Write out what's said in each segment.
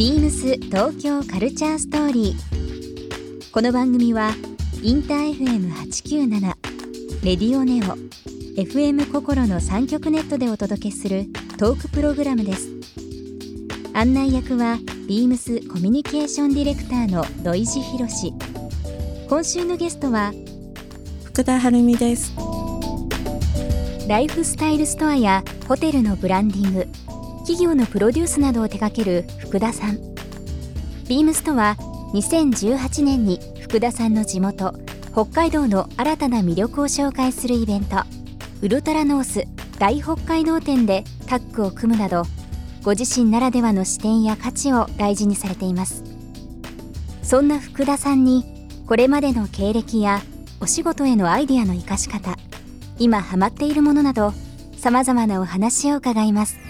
ビームス東京カルチャーストーリー。この番組はインター FM897 レディオネオ FM 心の三極ネットでお届けするトークプログラムです。案内役はビームスコミュニケーションディレクターの土井博志。今週のゲストは福田晴美ですライフスタイルストアやホテルのブランディング企業のプロデュースなどを手掛ける福田さん。ビームスとは2018年に福田さんの地元北海道の新たな魅力を紹介するイベント。ウルトラノース大北海道展でタッグを組むなどご自身ならではの視点や価値を大事にされています。そんな福田さんにこれまでの経歴やお仕事へのアイディアの生かし方今ハマっているものなどさまざまなお話を伺います。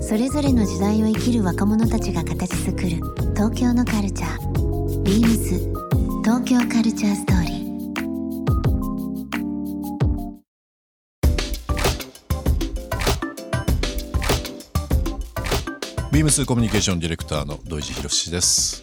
それぞれの時代を生きる若者たちが形作る東京のカルチャー。Beams 東京カルチャーストーリー。ビームスコミュニケーションディレクターの土井博志です、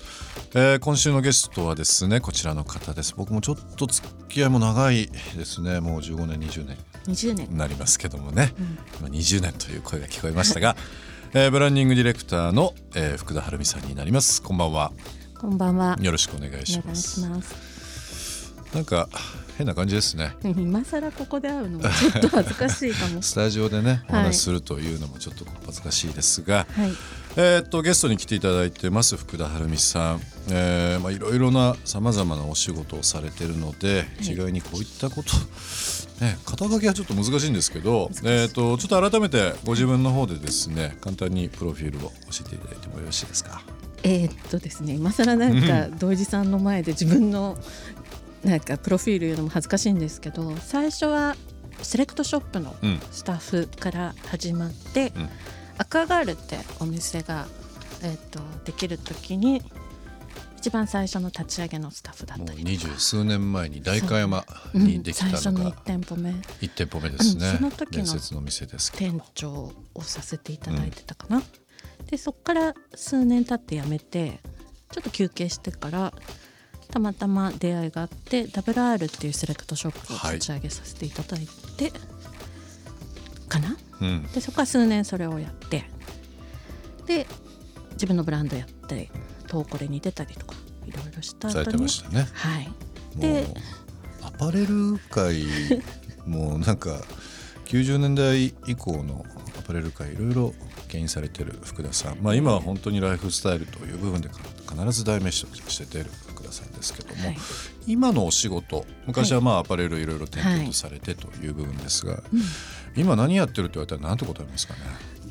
えー今週のゲストはですねこちらの方です。僕もちょっと付き合いも長いですね。もう15年20年。20年。になりますけどもね、今20年という声が聞こえましたが、えーブランディングディレクターの、えー福田晴美さんになります。こんばんは。こんばんは。よろしくお願いおします。願いします。なんか変な感じですね。今更ここで会うのもちょっと恥ずかしいかも。スタジオでねおはい。話しするというのもちょっと恥ずかしいですが、はいえーっとゲストに来ていただいてます福田晴美さん、えーまあ、いろいろなさまざまなお仕事をされてるので、一概にこういったこと、ね、肩書きはちょっと難しいんですけど、えーっとちょっと改めてご自分の方でですね簡単にプロフィールを教えていただいてもよろしいですか？えーっとですね今更なんか 土井さんの前で自分のなんかプロフィール言うのも恥ずかしいんですけど最初はセレクトショップのうん。スタッフから始まって、うん赤ガールってお店が、えーっとできる時に一番最初の立ち上げのスタッフだったり二十数年前に代官山う。ん。にできた最初ののが1店舗目。1店舗目ですね、うん。その時の店ですけど。店長をさせていただいてたかな、でそこから数年経って辞めてちょっと休憩してからたまたま出会いがあって WR っていうセレクトショップを立ち上げさせていただいて、かな？うん。でそこから数年それをやってで自分のブランドやってトーコレに出たりとかいろいろしたされて後にましたね。はい。もでうアパレル界 もうなんか90年代以降のアパレル界いろいろ牽引されてる福田さん、まあ、今は本当にライフスタイルという部分でか必ず代名詞として出る福田さんですけども、はい。今のお仕事昔はまあアパレルいろいろ転々とされてという部分ですが、今何やってるって言われたら何て答えますかね？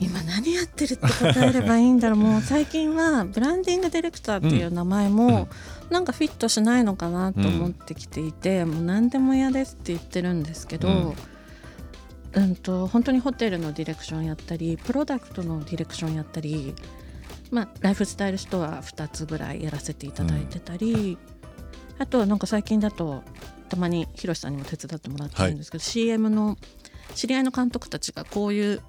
今何やってるって答えればいいんだろう。もう最近はブランディングディレクターっていう名前もなんかフィットしないのかなと思ってきていて、もう何でも嫌ですって言ってるんですけど、うん、と本当にホテルのディレクションやったりプロダクトのディレクションやったり、まあ、ライフスタイルストア2つぐらいやらせていただいてたり、あとはなんか最近だとたまにヒロシさんにも手伝ってもらってるんですけど、CM の知り合いの監督たちがこういう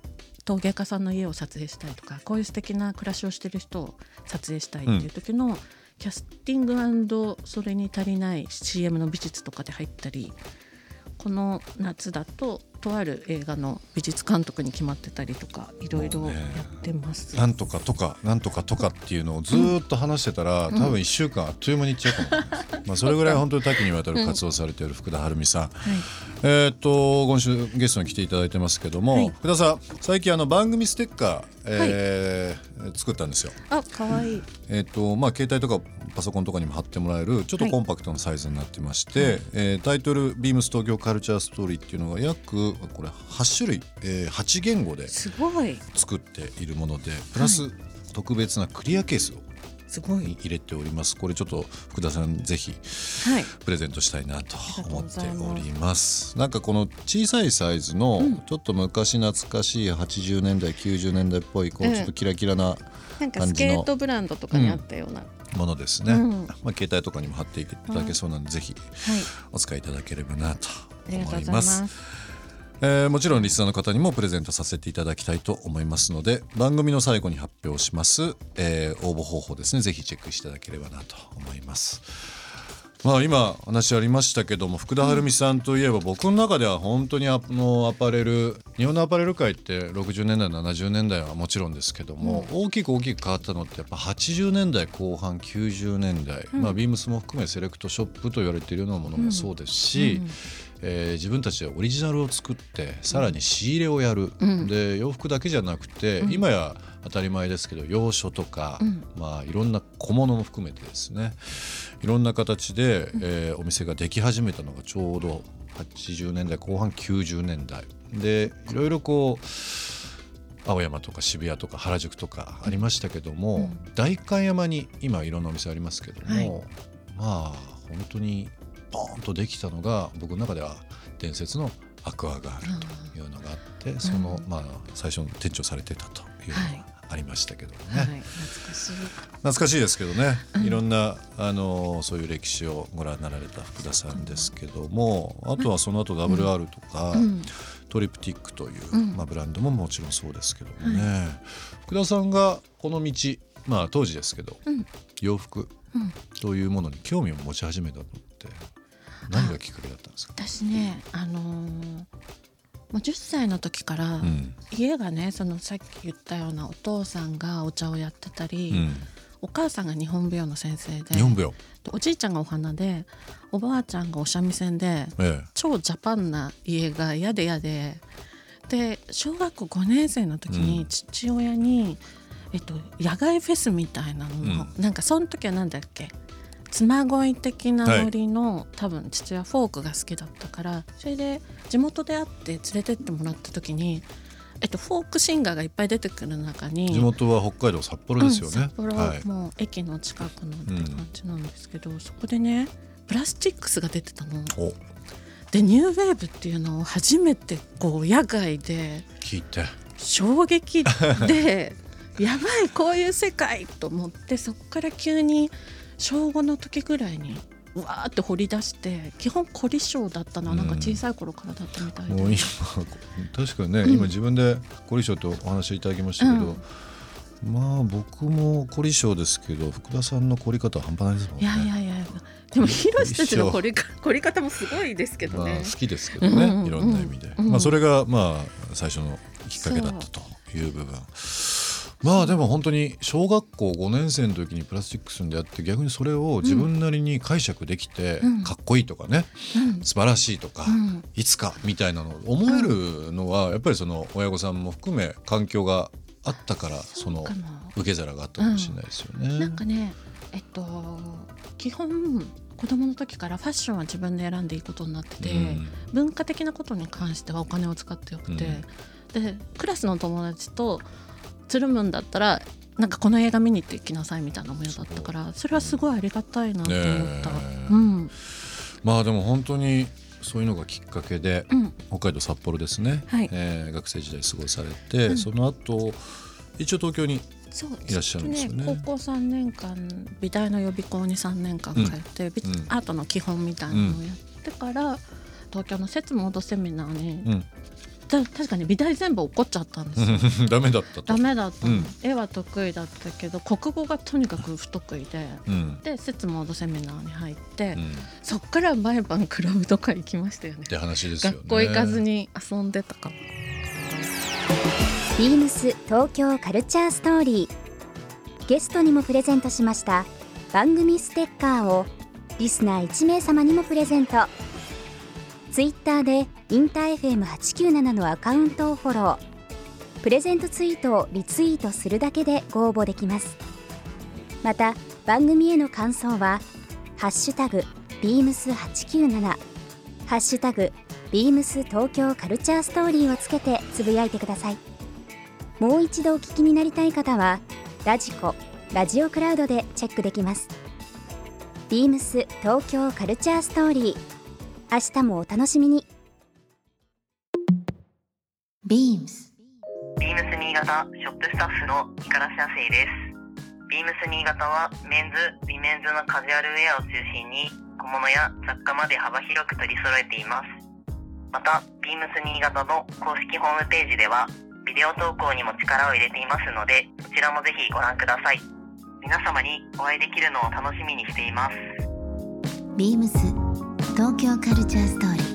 陶芸家さんの家を撮影したいとかこういう素敵な暮らしをしてる人を撮影したいっていう時の、キャスティングそれに足りない CM の美術とかで入ったりこの夏だととある映画の美術監督に決まってたりとかいろいろやってます。なんとかとかなんとかとかっていうのをずーっと話してたら、多分1週間あっという間にいっちゃうかもしれないです、まあそれぐらい本当に多岐にわたる活動をされている福田晴美さん、えーっと今週ゲストに来ていただいてますけども、はい。福田さん最近あの番組ステッカー、えー作ったんですよ。あ可愛い。えーっとまあ、携帯とかパソコンとかにも貼ってもらえるちょっとコンパクトなサイズになってまして、えータイトル「ビームス東京カルチャーストーリー」っていうのが約これ8種類、えー8言語ですごい。作っているものでプラス特別なクリアケースをすごい。入れております。これちょっと福田さんぜひはい。プレゼントしたいなと思ってあります。おります。なんかこの小さいサイズのうんちょっと昔懐かしい80年代90年代っぽいこううんちょっとキラキラななんかスケートブランドとかにあったような、ものですね、うん。まあ、携帯とかにも貼っていただけそうなので、ぜひはい。お使いいただければなと思います。えーもちろんリスナーの方にもプレゼントさせていただきたいと思いますので番組の最後に発表します、えー応募方法ですね。ぜひチェックしていただければなと思います。まあ、今話ありましたけども福田晴美さんといえば僕の中では本当にあのアパレル日本のアパレル界って60年代70年代はもちろんですけども、大きく大きく変わったのってやっぱ80年代後半90年代、まあ、ビームスも含めセレクトショップと言われているようなものもそうですし、えー自分たちでオリジナルを作ってさらに仕入れをやる、うん。で洋服だけじゃなくて、うん。今や当たり前ですけど洋書とか、うん。まあ、いろんな小物も含めてですねいろんな形で、えーお店ができ始めたのがちょうど80年代後半90年代。でいろいろこう青山とか渋谷とか原宿とかありましたけども、うん。代官山に今いろんなお店ありますけども、はい。まあ本当にポーンとできたのが僕の中では伝説のアクアガールというのがあって、その、うん。まあ最初の店長されてたというのはい。がありましたけどもね、はい、懐かしい。懐かしいですけどね、いろんなあのそういう歴史をご覧になられた福田さんですけどもあとはその後 WR とか、うん。トリプティックという、うん。まあ、ブランドももちろんそうですけどもね、福田さんがこの道まあ当時ですけど、うん。洋服うん。というものに興味を持ち始めたのって何がきっかけだったんですか、私ね、あのーもう10歳の時から、うん。家がねそのさっき言ったようなお父さんがお茶をやってたり、うん、お母さんが日本舞踊の先生で日本舞踊、でおじいちゃんがお花でおばあちゃんがお三味線でえ超ジャパンな家が嫌で嫌でで小学校5年生の時うん。に父親に、えっと、野外フェスみたいなのを、なんかその時はなんだっけ？妻恋的なノリの、多分父親フォークが好きだったからそれで地元で会って連れてってもらった時に、えっと、フォークシンガーがいっぱい出てくる中にえ地元は北海道札幌ですよね、うん札幌、はい、もう駅の近くのって感じなんですけど、そこでねプラスチックスが出てたの。お。でニューウェーブっていうのを初めてこう野外で聞いて。衝撃で やばいこういう世界と思ってそこから急に小5の時ぐらいにわーって掘り出して基本凝り性だったの。はなんか小さい頃からだったみたいで、もう今確かにね、うん。今自分で凝り性とお話しいただきましたけど、まあ僕も凝り性ですけど福田さんの凝り方は半端ないですもんね。いやいやいやでもヒロシたちの凝りか凝り方もすごいですけどまあ、ね好。きですけどね、うんうんうんいろんな意味で、うんまあ、それがまあ最初のきっかけだったという部分まあでも本当に小学校5年生の時にプラスチックスに出会って逆にそれを自分なりに解釈できて、うん。かっこいいとかねうん。素晴らしいとか、うん。いつかみたいなのを思えるのはやっぱりその親御さんも含め環境があったからその受け皿があったかもしれないですよね。なんかねえっと基本子供の時からファッションは自分で選んでいいことになってて、うん。文化的なことに関してはお金を使ってよくて、でクラスの友達とつるむんだったらなんかこの映画見に行って行きなさいみたいなものだったからそれはすごいありがたいなと思った。ねえ。うん。まあでも本当にそういうのがきっかけで、うん。北海道札幌ですね、はい。えー学生時代過ごされて、うん。その後一応東京にいらっしゃるんですよね。ね高校3年間美大の予備校に3年間通って、美うん。アートの基本みたいなのをやってから、東京の節モードセミナーに、うんた確かに美大全部怒っちゃったんですよ。ダメだったと。ダメだったの、うん。絵は得意だったけど国語がとにかく不得意でうん。で節モードセミナーに入って、うん、っそっから毎晩クラブとか行きましたよね。て話ですよね。学校行かずに遊んでたかも。ビームス東京カルチャーストーリー。ゲストにもプレゼントしました番組ステッカーをリスナー1名様にもプレゼント。ツイッターでインター FM897 のアカウントをフォロー。プレゼントツイートをリツイートするだけでご応募できます。また番組への感想は「ハッシュタグビームス897」「ハッシュタグビームス東京カルチャーストーリー」をつけてつぶやいてください。もう一度お聞きになりたい方はラジコラジオクラウドでチェックできます。ビームス東京カルチャーストーリー。明日もお楽しみに。ビームスビームス新潟ショップスタッフの五十嵐亜生です。ビームス新潟はメンズ、ウィメンズのカジュアルウェアを中心に小物や雑貨まで幅広く取り揃えています。また、ビームス新潟の公式ホームページではビデオ投稿にも力を入れていますので、そちらもぜひご覧ください。皆様にお会いできるのを楽しみにしています。ビームス東京カルチャーストーリー